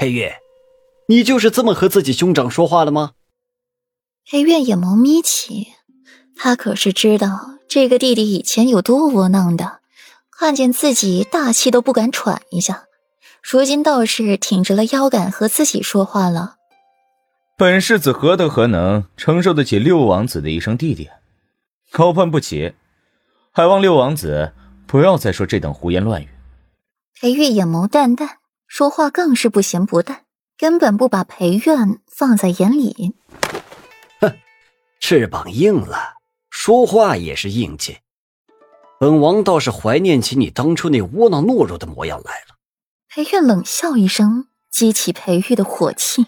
裴月，你就是这么和自己兄长说话的吗？裴月眼眸眯起，他可是知道这个弟弟以前有多窝囊的，看见自己大气都不敢喘一下，如今倒是挺直了腰杆和自己说话了。本世子何德何能承受得起六王子的一声弟弟？高攀不起，还望六王子不要再说这等胡言乱语。裴玉眼眸淡淡，说话更是不咸不淡，根本不把裴院放在眼里。哼，翅膀硬了，说话也是硬气。本王倒是怀念起你当初那窝囊懦弱的模样来了。裴院冷笑一声，激起裴玉的火气。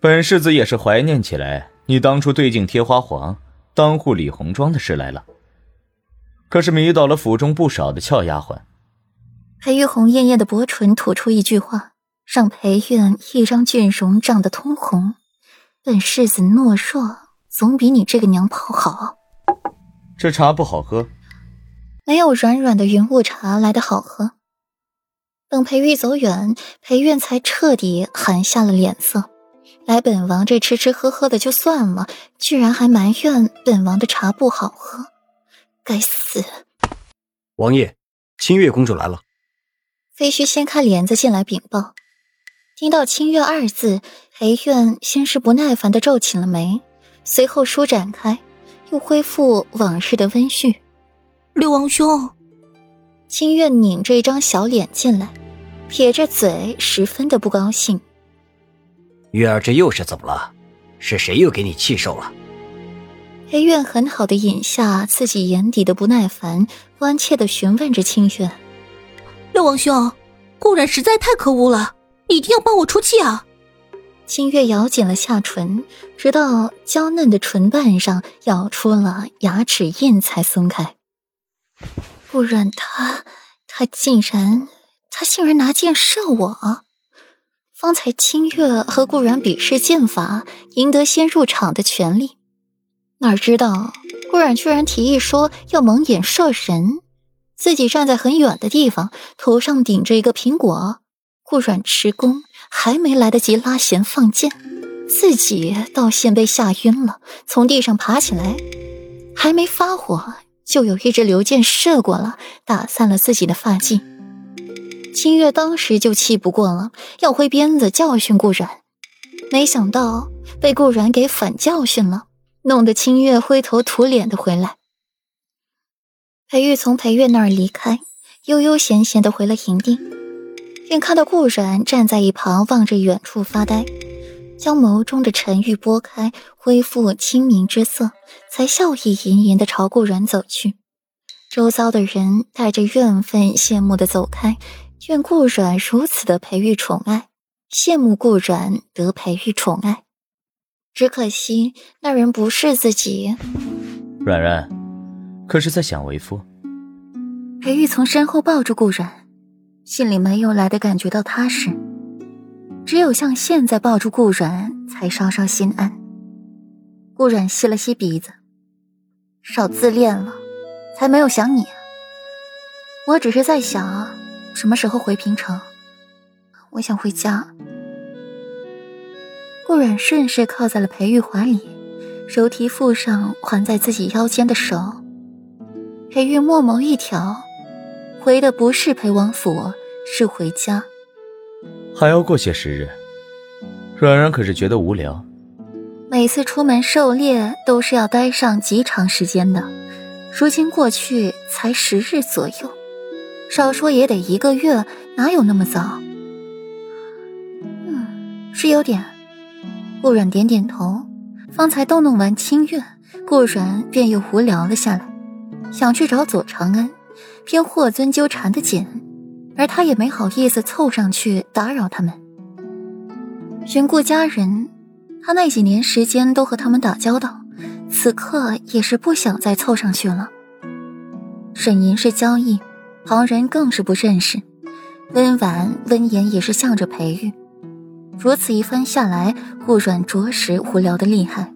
本世子也是怀念起来你当初对镜贴花黄、当户理红妆的事来了。可是迷倒了府中不少的俏丫鬟。裴玉红艳艳的薄唇吐出一句话，让裴院一张俊容涨得通红。本世子懦弱，总比你这个娘炮好。这茶不好喝，没有软软的云雾茶来的好喝。等裴玉走远，裴苑才彻底寒下了脸色。来本王这吃吃喝喝的就算了，居然还埋怨本王的茶不好喝，该死！王爷，清月公主来了。飞须掀开帘子进来禀报。听到“清月”二字，裴苑先是不耐烦的皱起了眉，随后舒展开，又恢复往日的温煦。六王兄，清月拧着一张小脸进来，撇着嘴，十分的不高兴。月儿，这又是怎么了？是谁又给你气受了？裴苑很好的隐下自己眼底的不耐烦，关切的询问着清月：“六王兄，顾然实在太可恶了，你一定要帮我出气啊！”清月咬紧了下唇，直到娇嫩的唇瓣上咬出了牙齿印才松开。顾然他，他竟然，他竟然拿剑射我！方才清月和顾然比试剑法，赢得先入场的权利。哪知道顾然居然提议说要蒙眼射神，自己站在很远的地方，头上顶着一个苹果。顾然持弓，还没来得及拉弦放箭，自己倒先被吓晕了，从地上爬起来，还没发火，就有一支流箭射过了，打散了自己的发髻。清月当时就气不过了，要挥鞭子教训顾然，没想到被顾然给反教训了，弄得清月灰头土脸的回来。裴玉从裴月那儿离开，悠悠闲闲的回了营地，便看到顾然站在一旁望着远处发呆，将眸中的沉郁拨开，恢复清明之色，才笑意盈盈的朝顾然走去。周遭的人带着怨愤、羡慕的走开。愿顾阮如此的培育宠爱，羡慕顾阮得培育宠爱，只可惜那人不是自己。软软，可是在想为夫？裴玉从身后抱住顾阮，心里没有来的感觉到踏实，只有像现在抱住顾阮才稍稍心安。顾阮吸了吸鼻子，少自恋了，才没有想你。我只是在想。什么时候回平城？我想回家。顾阮顺势靠在了裴玉怀里，手提附上环在自己腰间的手。裴玉墨眸一挑，回的不是裴王府，是回家。还要过些时日。软软可是觉得无聊。每次出门狩猎都是要待上极长时间的，如今过去才十日左右。少说也得一个月，哪有那么早？嗯，是有点。顾阮点点头。方才逗弄完清月，顾阮便又无聊了下来，想去找左长安，偏霍尊纠缠的紧，而他也没好意思凑上去打扰他们。寻顾家人，他那几年时间都和他们打交道，此刻也是不想再凑上去了。沈银是交易。旁人更是不认识，温婉温言也是向着裴玉。如此一番下来，顾阮着实无聊的厉害。